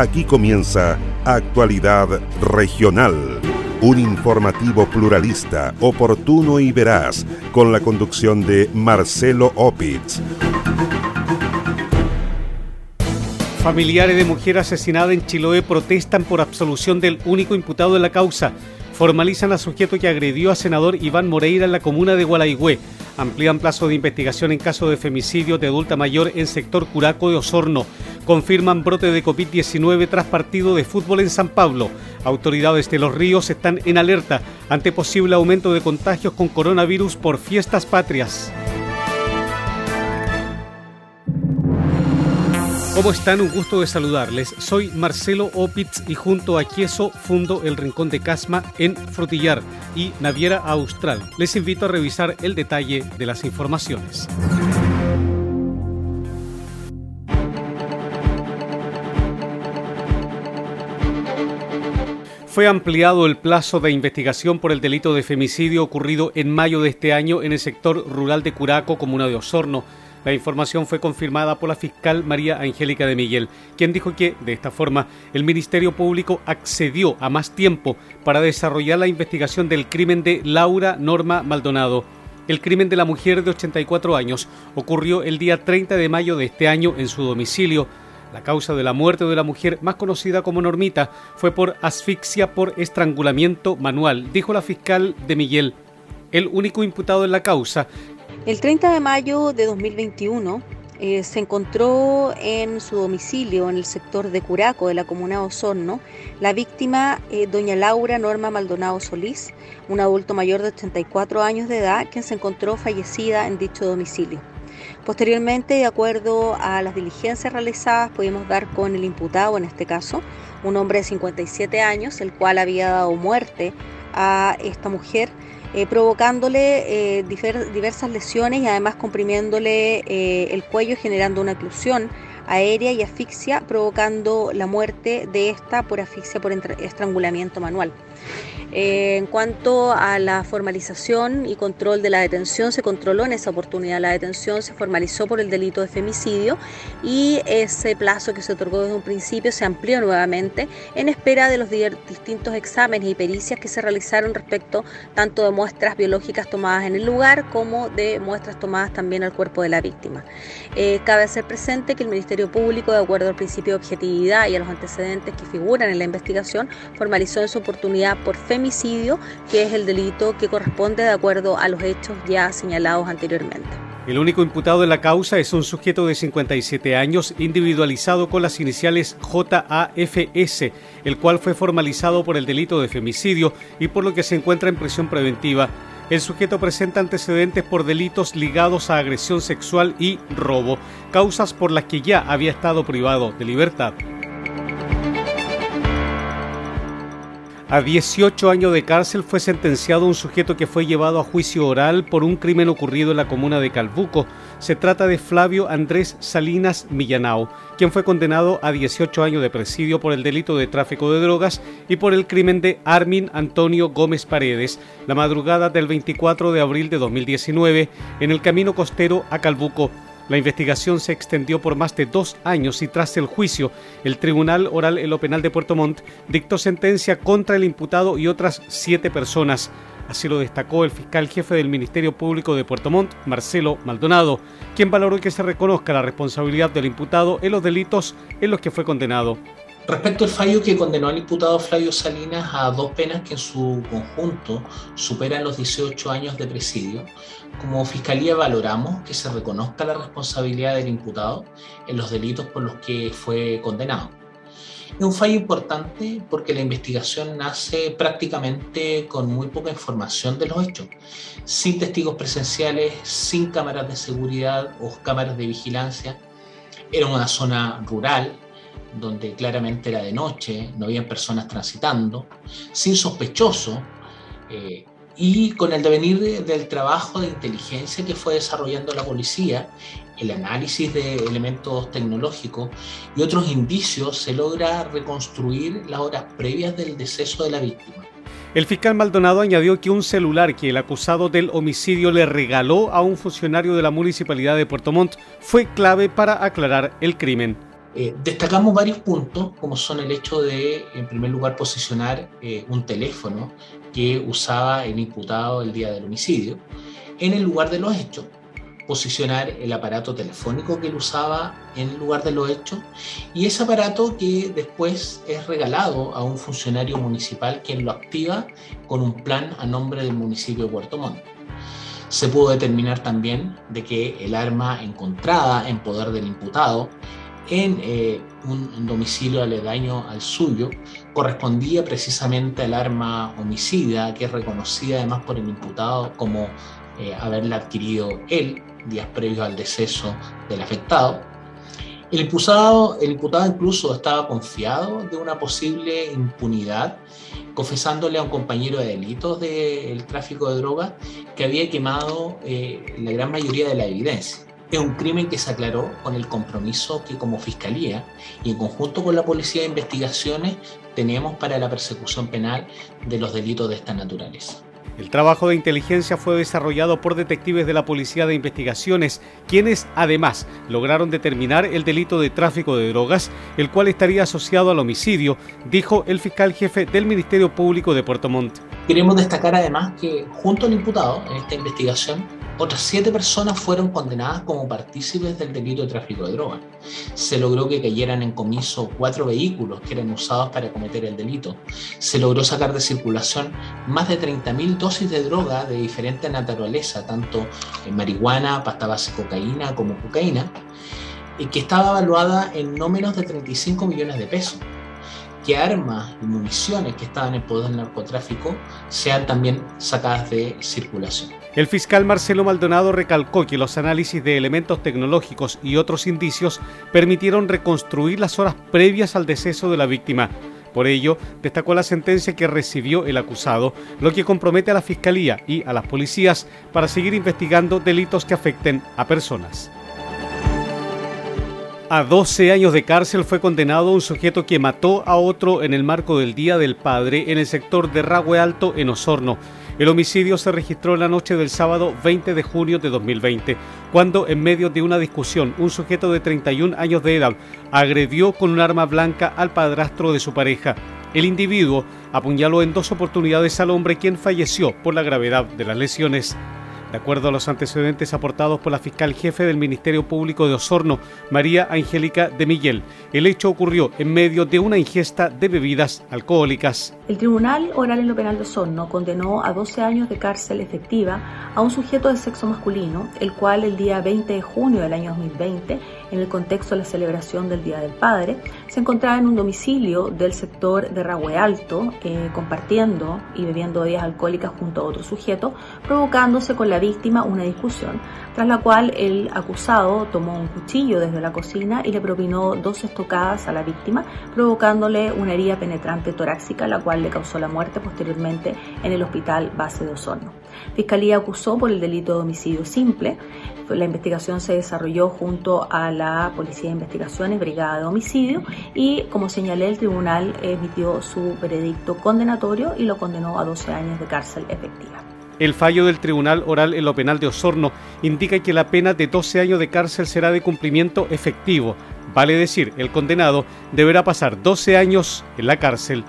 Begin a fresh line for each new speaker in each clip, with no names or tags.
Aquí comienza Actualidad Regional, un informativo pluralista, oportuno y veraz, con la conducción de Marcelo Opitz.
Familiares de mujer asesinada en Chiloé protestan por absolución del único imputado en la causa. Formalizan a sujeto que agredió a senador Iván Moreira en la comuna de Gualaigüe. Amplían plazo de investigación en caso de femicidio de adulta mayor en sector Curaco de Osorno confirman brote de COVID-19 tras partido de fútbol en San Pablo. Autoridades de los ríos están en alerta ante posible aumento de contagios con coronavirus por fiestas patrias. ¿Cómo están? Un gusto de saludarles. Soy Marcelo Opitz y junto a Quieso fundo el Rincón de Casma en Frutillar y Naviera Austral. Les invito a revisar el detalle de las informaciones. Fue ampliado el plazo de investigación por el delito de femicidio ocurrido en mayo de este año en el sector rural de Curaco, comuna de Osorno. La información fue confirmada por la fiscal María Angélica de Miguel, quien dijo que, de esta forma, el Ministerio Público accedió a más tiempo para desarrollar la investigación del crimen de Laura Norma Maldonado. El crimen de la mujer de 84 años ocurrió el día 30 de mayo de este año en su domicilio. La causa de la muerte de la mujer, más conocida como Normita, fue por asfixia por estrangulamiento manual, dijo la fiscal de Miguel. El único imputado en la causa.
El 30 de mayo de 2021 eh, se encontró en su domicilio en el sector de Curaco de la comuna de Osorno la víctima eh, doña Laura Norma Maldonado Solís, un adulto mayor de 84 años de edad, quien se encontró fallecida en dicho domicilio. Posteriormente, de acuerdo a las diligencias realizadas, pudimos dar con el imputado, en este caso, un hombre de 57 años, el cual había dado muerte a esta mujer, eh, provocándole eh, diversas lesiones y además comprimiéndole eh, el cuello, generando una oclusión aérea y asfixia, provocando la muerte de esta por asfixia por estrangulamiento manual. Eh, en cuanto a la formalización y control de la detención, se controló en esa oportunidad la detención, se formalizó por el delito de femicidio y ese plazo que se otorgó desde un principio se amplió nuevamente en espera de los distintos exámenes y pericias que se realizaron respecto tanto de muestras biológicas tomadas en el lugar como de muestras tomadas también al cuerpo de la víctima. Eh, cabe hacer presente que el Ministerio Público, de acuerdo al principio de objetividad y a los antecedentes que figuran en la investigación, formalizó en su oportunidad por femicidio que es el delito que corresponde de acuerdo a los hechos ya señalados anteriormente.
El único imputado de la causa es un sujeto de 57 años individualizado con las iniciales JAFS, el cual fue formalizado por el delito de femicidio y por lo que se encuentra en prisión preventiva. El sujeto presenta antecedentes por delitos ligados a agresión sexual y robo, causas por las que ya había estado privado de libertad. A 18 años de cárcel fue sentenciado un sujeto que fue llevado a juicio oral por un crimen ocurrido en la comuna de Calbuco. Se trata de Flavio Andrés Salinas Millanao, quien fue condenado a 18 años de presidio por el delito de tráfico de drogas y por el crimen de Armin Antonio Gómez Paredes, la madrugada del 24 de abril de 2019, en el camino costero a Calbuco. La investigación se extendió por más de dos años y tras el juicio, el Tribunal Oral en lo Penal de Puerto Montt dictó sentencia contra el imputado y otras siete personas. Así lo destacó el fiscal jefe del Ministerio Público de Puerto Montt, Marcelo Maldonado, quien valoró que se reconozca la responsabilidad del imputado en los delitos en los que fue condenado.
Respecto al fallo que condenó al imputado Flavio Salinas a dos penas que en su conjunto superan los 18 años de presidio, como Fiscalía valoramos que se reconozca la responsabilidad del imputado en los delitos por los que fue condenado. Es un fallo importante porque la investigación nace prácticamente con muy poca información de los hechos, sin testigos presenciales, sin cámaras de seguridad o cámaras de vigilancia. Era una zona rural, donde claramente era de noche, no había personas transitando, sin sospechoso, eh, y con el devenir del trabajo de inteligencia que fue desarrollando la policía, el análisis de elementos tecnológicos y otros indicios, se logra reconstruir las horas previas del deceso de la víctima.
El fiscal Maldonado añadió que un celular que el acusado del homicidio le regaló a un funcionario de la municipalidad de Puerto Montt fue clave para aclarar el crimen.
Eh, destacamos varios puntos, como son el hecho de, en primer lugar, posicionar eh, un teléfono que usaba el imputado el día del homicidio en el lugar de los hechos, posicionar el aparato telefónico que él usaba en el lugar de los hechos y ese aparato que después es regalado a un funcionario municipal quien lo activa con un plan a nombre del municipio de Puerto Montt. Se pudo determinar también de que el arma encontrada en poder del imputado en eh, un domicilio aledaño al suyo correspondía precisamente al arma homicida que es reconocida además por el imputado como eh, haberla adquirido él días previos al deceso del afectado. El imputado, el imputado incluso estaba confiado de una posible impunidad, confesándole a un compañero de delitos del tráfico de drogas que había quemado eh, la gran mayoría de la evidencia. Es un crimen que se aclaró con el compromiso que como Fiscalía y en conjunto con la Policía de Investigaciones tenemos para la persecución penal de los delitos de esta naturaleza.
El trabajo de inteligencia fue desarrollado por detectives de la Policía de Investigaciones, quienes además lograron determinar el delito de tráfico de drogas, el cual estaría asociado al homicidio, dijo el fiscal jefe del Ministerio Público de Puerto Montt.
Queremos destacar además que junto al imputado en esta investigación otras siete personas fueron condenadas como partícipes del delito de tráfico de drogas. Se logró que cayeran en comiso cuatro vehículos que eran usados para cometer el delito. Se logró sacar de circulación más de 30.000 dosis de droga de diferente naturaleza, tanto en marihuana, pasta base cocaína como cocaína, y que estaba evaluada en no menos de 35 millones de pesos que armas y municiones que estaban en poder del narcotráfico sean también sacadas de circulación.
El fiscal Marcelo Maldonado recalcó que los análisis de elementos tecnológicos y otros indicios permitieron reconstruir las horas previas al deceso de la víctima. Por ello, destacó la sentencia que recibió el acusado, lo que compromete a la Fiscalía y a las policías para seguir investigando delitos que afecten a personas. A 12 años de cárcel fue condenado un sujeto que mató a otro en el marco del Día del Padre en el sector de Ragüe Alto, en Osorno. El homicidio se registró la noche del sábado 20 de junio de 2020, cuando en medio de una discusión un sujeto de 31 años de edad agredió con un arma blanca al padrastro de su pareja. El individuo apuñaló en dos oportunidades al hombre quien falleció por la gravedad de las lesiones. De acuerdo a los antecedentes aportados por la fiscal jefe del Ministerio Público de Osorno, María Angélica de Miguel, el hecho ocurrió en medio de una ingesta de bebidas alcohólicas.
El Tribunal Oral en lo Penal de Osorno condenó a 12 años de cárcel efectiva a un sujeto de sexo masculino, el cual el día 20 de junio del año 2020, en el contexto de la celebración del Día del Padre, se encontraba en un domicilio del sector de Rahue Alto, eh, compartiendo y bebiendo bebidas alcohólicas junto a otro sujeto, provocándose con la víctima una discusión, tras la cual el acusado tomó un cuchillo desde la cocina y le propinó dos estocadas a la víctima, provocándole una herida penetrante torácica, la cual le causó la muerte posteriormente en el hospital base de Osorno. Fiscalía acusó por el delito de homicidio simple. La investigación se desarrolló junto a la Policía de Investigaciones, Brigada de Homicidio, y como señalé, el tribunal emitió su veredicto condenatorio y lo condenó a 12 años de cárcel efectiva.
El fallo del Tribunal Oral en lo Penal de Osorno indica que la pena de 12 años de cárcel será de cumplimiento efectivo. Vale decir, el condenado deberá pasar 12 años en la cárcel.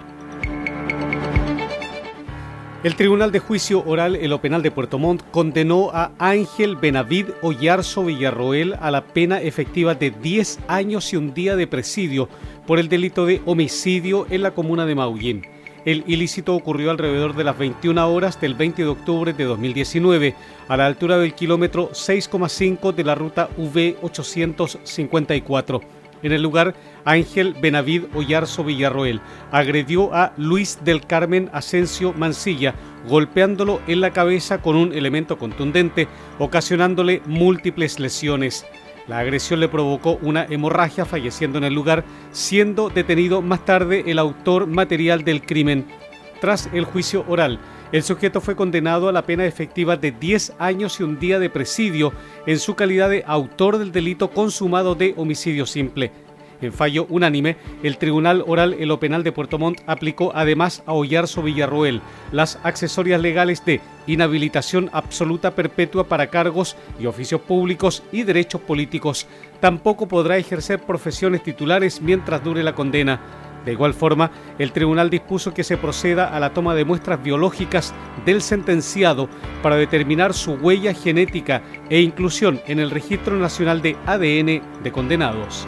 El Tribunal de Juicio Oral en lo Penal de Puerto Montt condenó a Ángel Benavid Ollarzo Villarroel a la pena efectiva de 10 años y un día de presidio por el delito de homicidio en la comuna de Maullín. El ilícito ocurrió alrededor de las 21 horas del 20 de octubre de 2019, a la altura del kilómetro 6,5 de la ruta V854. En el lugar, Ángel Benavid Ollarzo Villarroel agredió a Luis del Carmen Asensio Mancilla, golpeándolo en la cabeza con un elemento contundente, ocasionándole múltiples lesiones. La agresión le provocó una hemorragia, falleciendo en el lugar, siendo detenido más tarde el autor material del crimen. Tras el juicio oral, el sujeto fue condenado a la pena efectiva de 10 años y un día de presidio en su calidad de autor del delito consumado de homicidio simple. En fallo unánime, el Tribunal Oral en lo Penal de Puerto Montt aplicó además a Ollarzo Villarroel las accesorias legales de inhabilitación absoluta perpetua para cargos y oficios públicos y derechos políticos. Tampoco podrá ejercer profesiones titulares mientras dure la condena. De igual forma, el tribunal dispuso que se proceda a la toma de muestras biológicas del sentenciado para determinar su huella genética e inclusión en el Registro Nacional de ADN de Condenados.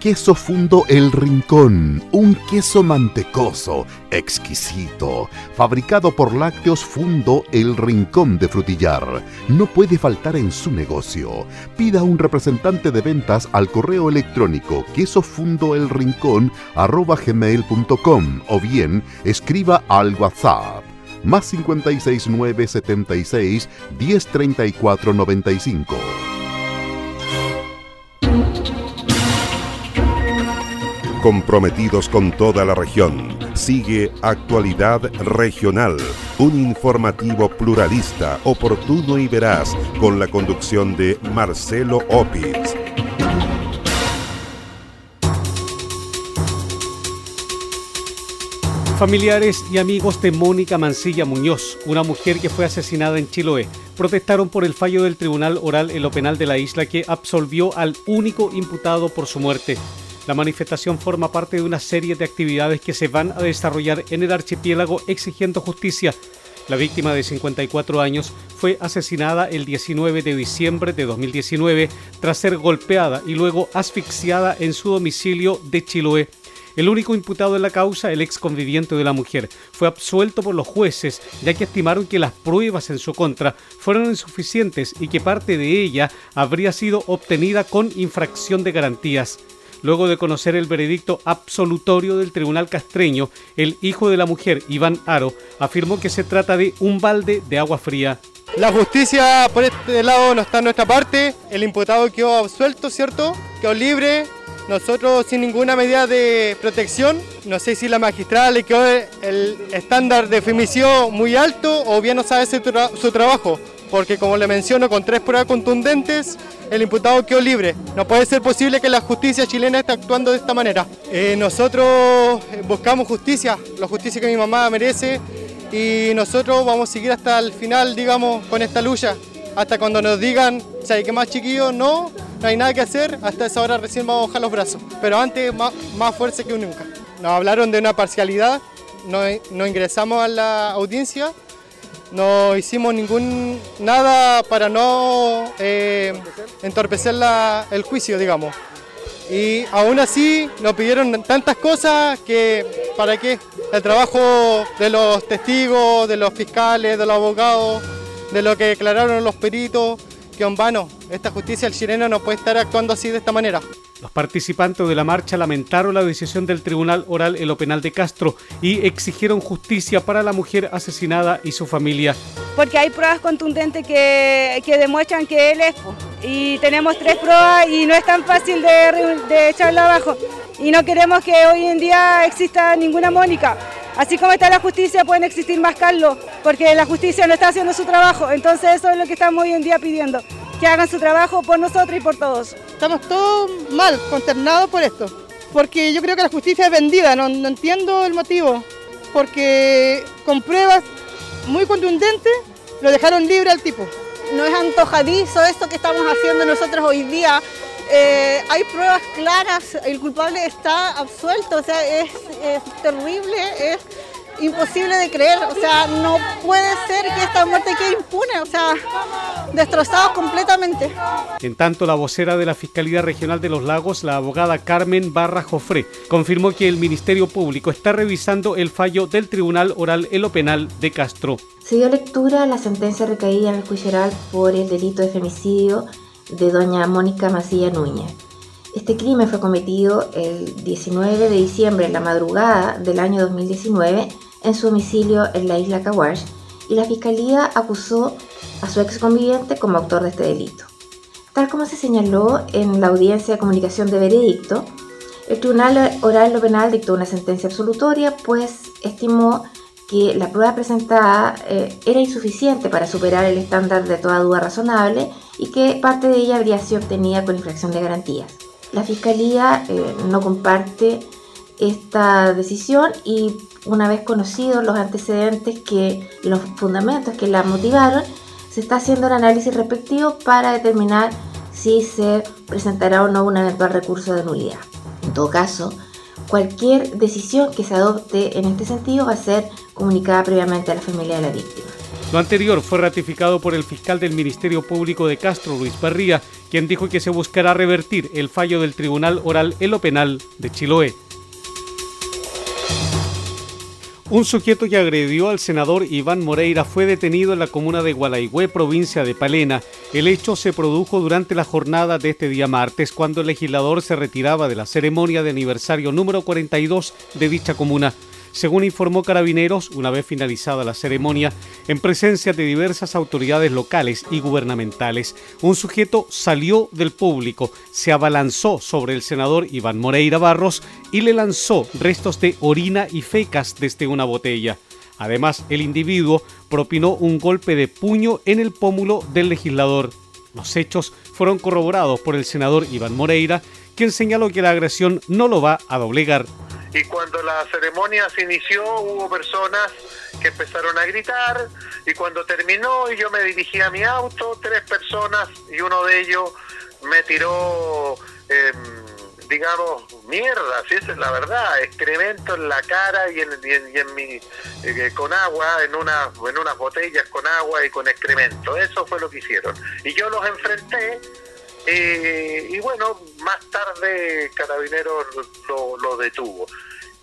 Queso Fundo El Rincón, un queso mantecoso, exquisito, fabricado por Lácteos Fundo El Rincón de Frutillar. No puede faltar en su negocio. Pida un representante de ventas al correo electrónico quesofundoelrincón@gmail.com o bien escriba al WhatsApp más 569 76 1034 95.
Comprometidos con toda la región. Sigue Actualidad Regional, un informativo pluralista, oportuno y veraz, con la conducción de Marcelo Opitz.
Familiares y amigos de Mónica Mancilla Muñoz, una mujer que fue asesinada en Chiloé, protestaron por el fallo del Tribunal Oral en lo Penal de la isla que absolvió al único imputado por su muerte. La manifestación forma parte de una serie de actividades que se van a desarrollar en el archipiélago exigiendo justicia. La víctima de 54 años fue asesinada el 19 de diciembre de 2019 tras ser golpeada y luego asfixiada en su domicilio de Chiloé. El único imputado en la causa, el ex conviviente de la mujer, fue absuelto por los jueces ya que estimaron que las pruebas en su contra fueron insuficientes y que parte de ella habría sido obtenida con infracción de garantías. Luego de conocer el veredicto absolutorio del tribunal castreño, el hijo de la mujer, Iván Aro, afirmó que se trata de un balde de agua fría.
La justicia por este lado no está en nuestra parte, el imputado quedó absuelto, ¿cierto? Quedó libre, nosotros sin ninguna medida de protección, no sé si la magistrada le quedó el estándar de femicidio muy alto o bien no sabe su, su trabajo, porque como le menciono, con tres pruebas contundentes, el imputado quedó libre. No puede ser posible que la justicia chilena esté actuando de esta manera. Eh, nosotros buscamos justicia, la justicia que mi mamá merece, y nosotros vamos a seguir hasta el final, digamos, con esta lucha. Hasta cuando nos digan, ¿sabes qué más chiquillos? No, no hay nada que hacer, hasta esa hora recién vamos a bajar los brazos. Pero antes, más, más fuerza que nunca. Nos hablaron de una parcialidad, no, no ingresamos a la audiencia, no hicimos ningún nada para no eh, entorpecer el juicio, digamos. Y aún así nos pidieron tantas cosas que, ¿para qué? El trabajo de los testigos, de los fiscales, de los abogados, de lo que declararon los peritos, que en vano, esta justicia chilena no puede estar actuando así de esta manera.
Los participantes de la marcha lamentaron la decisión del Tribunal Oral en lo Penal de Castro y exigieron justicia para la mujer asesinada y su familia.
Porque hay pruebas contundentes que, demuestran que él es. Y tenemos tres pruebas y no es tan fácil de, de echarla abajo. Y no queremos que hoy en día exista ninguna Mónica. Así como está la justicia, pueden existir más Carlos, porque la justicia no está haciendo su trabajo. Entonces eso es lo que estamos hoy en día pidiendo, que hagan su trabajo por nosotros y por todos.
Estamos todos mal, consternados por esto, porque yo creo que la justicia es vendida, no, entiendo el motivo, porque con pruebas muy contundentes lo dejaron libre al tipo.
No es antojadizo esto que estamos haciendo nosotros hoy día, eh, hay pruebas claras, el culpable está absuelto, o sea, es, terrible, es imposible de creer, o sea, no puede ser que esta muerte quede impune, o sea, destrozados completamente.
En tanto, la vocera de la Fiscalía Regional de los Lagos, la abogada Carmen Barra Jofré, confirmó que el Ministerio Público está revisando el fallo del Tribunal Oral en lo Penal de Castro.
Se dio lectura a la sentencia recaída en el juicio oral por el delito de femicidio de doña Mónica Macilla Núñez. Este crimen fue cometido el 19 de diciembre en la madrugada del año 2019 en su domicilio en la isla Kawash y la fiscalía acusó a su ex conviviente como autor de este delito. Tal como se señaló en la audiencia de comunicación de veredicto, el Tribunal Oral lo Penal dictó una sentencia absolutoria, pues estimó que la prueba presentada eh, era insuficiente para superar el estándar de toda duda razonable y que parte de ella habría sido obtenida con infracción de garantías. La Fiscalía eh, no comparte esta decisión y una vez conocidos los antecedentes que, los fundamentos que la motivaron, se está haciendo el análisis respectivo para determinar si se presentará o no un eventual recurso de nulidad. En todo caso, cualquier decisión que se adopte en este sentido va a ser comunicada previamente a la familia de la víctima.
Lo anterior fue ratificado por el fiscal del Ministerio Público de Castro, Luis Barría, quien dijo que se buscará revertir el fallo del Tribunal Oral en lo Penal de Chiloé. Un sujeto que agredió al senador Iván Moreira fue detenido en la comuna de Gualaigüe, provincia de Palena. El hecho se produjo durante la jornada de este día martes, cuando el legislador se retiraba de la ceremonia de aniversario número 42 de dicha comuna según informó Carabineros, una vez finalizada la ceremonia, en presencia de diversas autoridades locales y gubernamentales, un sujeto salió del público, se abalanzó sobre el senador Iván Moreira Barros y le lanzó restos de orina y fecas desde una botella. Además, el individuo propinó un golpe de puño en el pómulo del legislador. Los hechos fueron corroborados por el senador Iván Moreira, quien señaló que la agresión no lo va a doblegar
y cuando la ceremonia se inició hubo personas que empezaron a gritar y cuando terminó y yo me dirigí a mi auto, tres personas y uno de ellos me tiró, em, digamos, mierda, si esa es la verdad, excremento en la cara y en, mi, eh, con agua, en, una, en unas botellas con agua y con excremento. Eso fue lo que hicieron. Y yo los enfrenté eh, y bueno, más tarde Carabineros lo, lo, detuvo.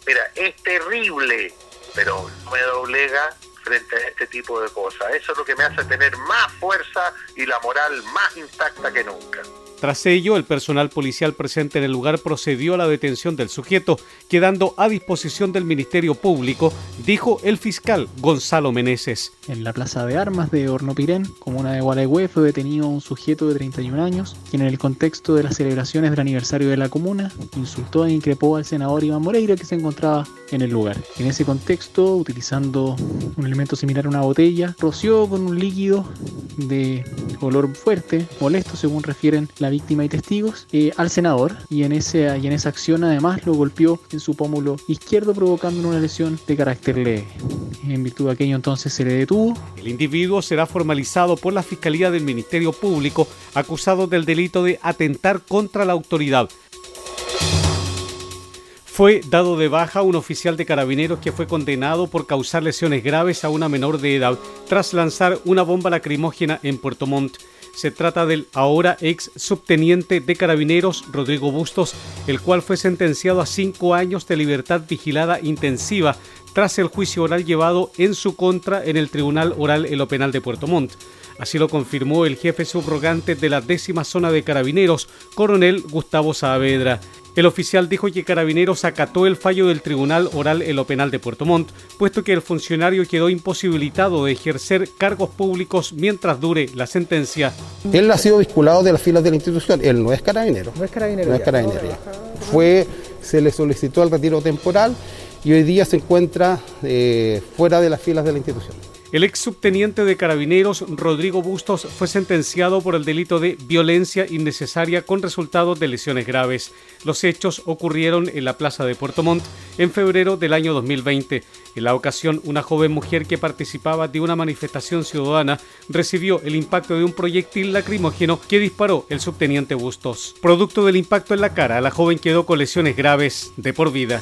Mira, es terrible, pero me doblega frente a este tipo de cosas. Eso es lo que me hace tener más fuerza y la moral más intacta que nunca.
Tras ello, el personal policial presente en el lugar procedió a la detención del sujeto, quedando a disposición del Ministerio Público, dijo el fiscal Gonzalo Meneses.
En la plaza de armas de Hornopirén, comuna de Gualeguay, fue detenido un sujeto de 31 años, quien en el contexto de las celebraciones del aniversario de la comuna, insultó e increpó al senador Iván Moreira que se encontraba en el lugar. En ese contexto, utilizando un elemento similar a una botella, roció con un líquido de olor fuerte, molesto según refieren la víctima y testigos, eh, al senador y en, ese, y en esa acción además lo golpeó en su pómulo izquierdo provocando una lesión de carácter leve. En virtud de aquello entonces se le detuvo.
El individuo será formalizado por la Fiscalía del Ministerio Público acusado del delito de atentar contra la autoridad fue dado de baja un oficial de carabineros que fue condenado por causar lesiones graves a una menor de edad tras lanzar una bomba lacrimógena en Puerto Montt. Se trata del ahora ex subteniente de carabineros Rodrigo Bustos, el cual fue sentenciado a cinco años de libertad vigilada intensiva tras el juicio oral llevado en su contra en el Tribunal Oral en lo Penal de Puerto Montt. Así lo confirmó el jefe subrogante de la décima zona de carabineros, coronel Gustavo Saavedra. El oficial dijo que Carabineros acató el fallo del Tribunal Oral en lo Penal de Puerto Montt, puesto que el funcionario quedó imposibilitado de ejercer cargos públicos mientras dure la sentencia.
Él ha sido vinculado de las filas de la institución, él no es carabinero.
No es carabinero.
No es carabinero. Fue, se le solicitó el retiro temporal y hoy día se encuentra eh, fuera de las filas de la institución.
El ex subteniente de carabineros Rodrigo Bustos fue sentenciado por el delito de violencia innecesaria con resultados de lesiones graves. Los hechos ocurrieron en la plaza de Puerto Montt en febrero del año 2020. En la ocasión, una joven mujer que participaba de una manifestación ciudadana recibió el impacto de un proyectil lacrimógeno que disparó el subteniente Bustos. Producto del impacto en la cara, la joven quedó con lesiones graves de por vida.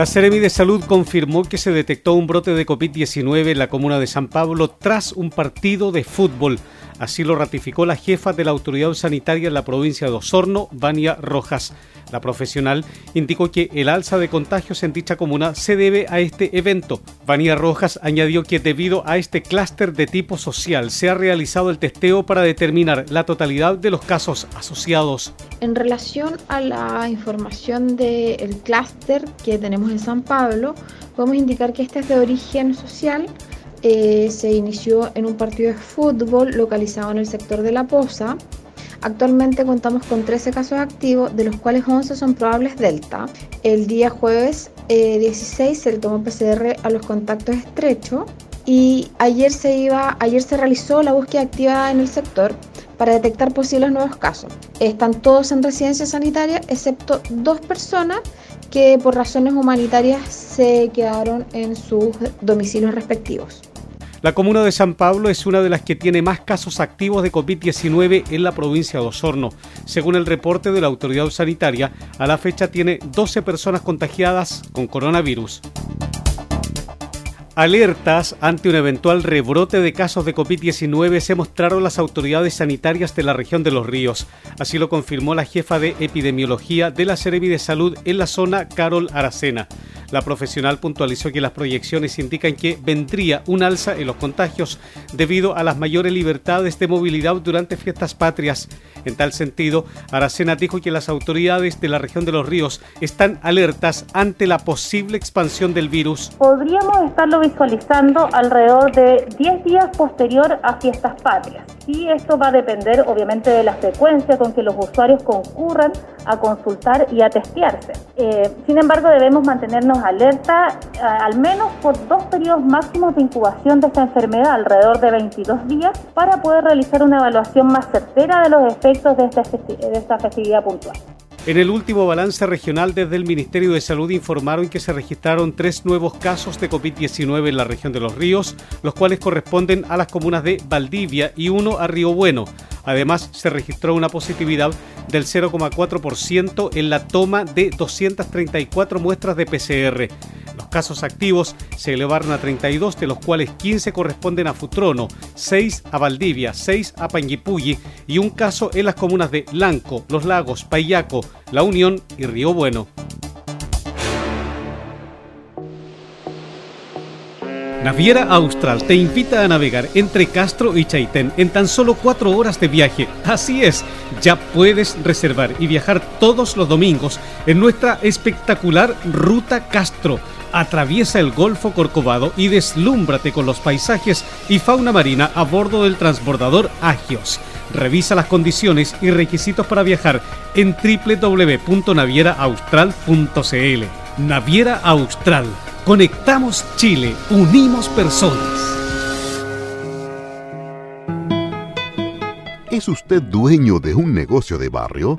La Seremi de Salud confirmó que se detectó un brote de COVID-19 en la comuna de San Pablo tras un partido de fútbol. Así lo ratificó la jefa de la autoridad sanitaria en la provincia de Osorno, Vania Rojas. La profesional indicó que el alza de contagios en dicha comuna se debe a este evento. Vania Rojas añadió que debido a este clúster de tipo social se ha realizado el testeo para determinar la totalidad de los casos asociados.
En relación a la información del clúster que tenemos en San Pablo, podemos indicar que este es de origen social. Eh, se inició en un partido de fútbol localizado en el sector de La Poza Actualmente contamos con 13 casos activos, de los cuales 11 son probables Delta. El día jueves 16 eh, se le tomó PCR a los contactos estrechos y ayer se, iba, ayer se realizó la búsqueda activa en el sector para detectar posibles nuevos casos. Están todos en residencia sanitaria, excepto dos personas que por razones humanitarias se quedaron en sus domicilios respectivos.
La comuna de San Pablo es una de las que tiene más casos activos de COVID-19 en la provincia de Osorno. Según el reporte de la autoridad sanitaria, a la fecha tiene 12 personas contagiadas con coronavirus. Alertas ante un eventual rebrote de casos de COVID-19 se mostraron las autoridades sanitarias de la región de Los Ríos. Así lo confirmó la jefa de epidemiología de la Seremi de Salud en la zona, Carol Aracena. La profesional puntualizó que las proyecciones indican que vendría un alza en los contagios debido a las mayores libertades de movilidad durante fiestas patrias. En tal sentido, Aracena dijo que las autoridades de la región de los ríos están alertas ante la posible expansión del virus.
Podríamos estarlo visualizando alrededor de 10 días posterior a fiestas patrias. Y esto va a depender obviamente de la frecuencia con que los usuarios concurran a consultar y a testearse. Eh, sin embargo, debemos mantenernos alerta eh, al menos por dos periodos máximos de incubación de esta enfermedad, alrededor de 22 días, para poder realizar una evaluación más certera de los efectos de esta, de esta festividad puntual.
En el último balance regional desde el Ministerio de Salud informaron que se registraron tres nuevos casos de COVID-19 en la región de Los Ríos, los cuales corresponden a las comunas de Valdivia y uno a Río Bueno. Además, se registró una positividad del 0,4% en la toma de 234 muestras de PCR. Casos activos se elevaron a 32, de los cuales 15 corresponden a Futrono, 6 a Valdivia, 6 a Panguipulli y un caso en las comunas de Lanco, Los Lagos, Payaco, La Unión y Río Bueno. Naviera Austral te invita a navegar entre Castro y Chaitén en tan solo cuatro horas de viaje. Así es, ya puedes reservar y viajar todos los domingos en nuestra espectacular Ruta Castro. Atraviesa el Golfo Corcovado y deslúmbrate con los paisajes y fauna marina a bordo del transbordador Agios. Revisa las condiciones y requisitos para viajar en www.navieraaustral.cl. Naviera Austral Conectamos Chile, unimos personas.
¿Es usted dueño de un negocio de barrio?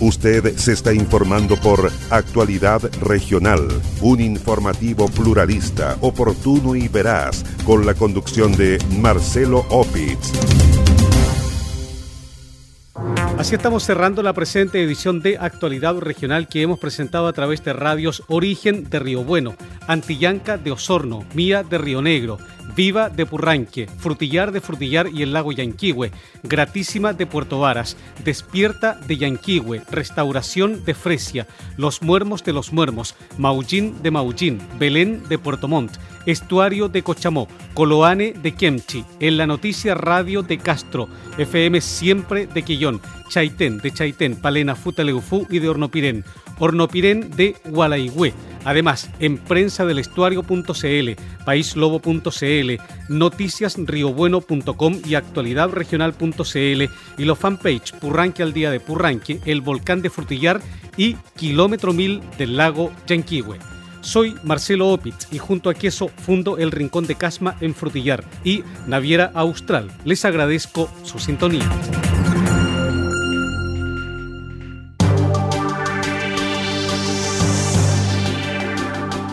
Usted se está informando por Actualidad Regional, un informativo pluralista, oportuno y veraz, con la conducción de Marcelo Opitz.
Así estamos cerrando la presente edición de Actualidad Regional que hemos presentado a través de radios Origen de Río Bueno, Antillanca de Osorno, Mía de Río Negro, Viva de Purranque, Frutillar de Frutillar y el lago Yanquihue, Gratísima de Puerto Varas, Despierta de Yanquihue, Restauración de Fresia, Los Muermos de los Muermos, Maullín de Maullín, Belén de Puerto Montt, Estuario de Cochamó, Coloane de Kemchi, En la Noticia Radio de Castro, FM Siempre de Quillón, Chaitén de Chaitén, Palena Futaleufú y de Hornopirén, Hornopirén de Gualaigüe. Además, en prensa del estuario.cl, paislobo.cl, noticiasriobueno.com y actualidadregional.cl y los fanpage Purranque al día de Purranque, el volcán de Frutillar y Kilómetro Mil del lago Yanquihue. Soy Marcelo Opitz y junto a Queso fundo el Rincón de Casma en Frutillar y Naviera Austral. Les agradezco su sintonía.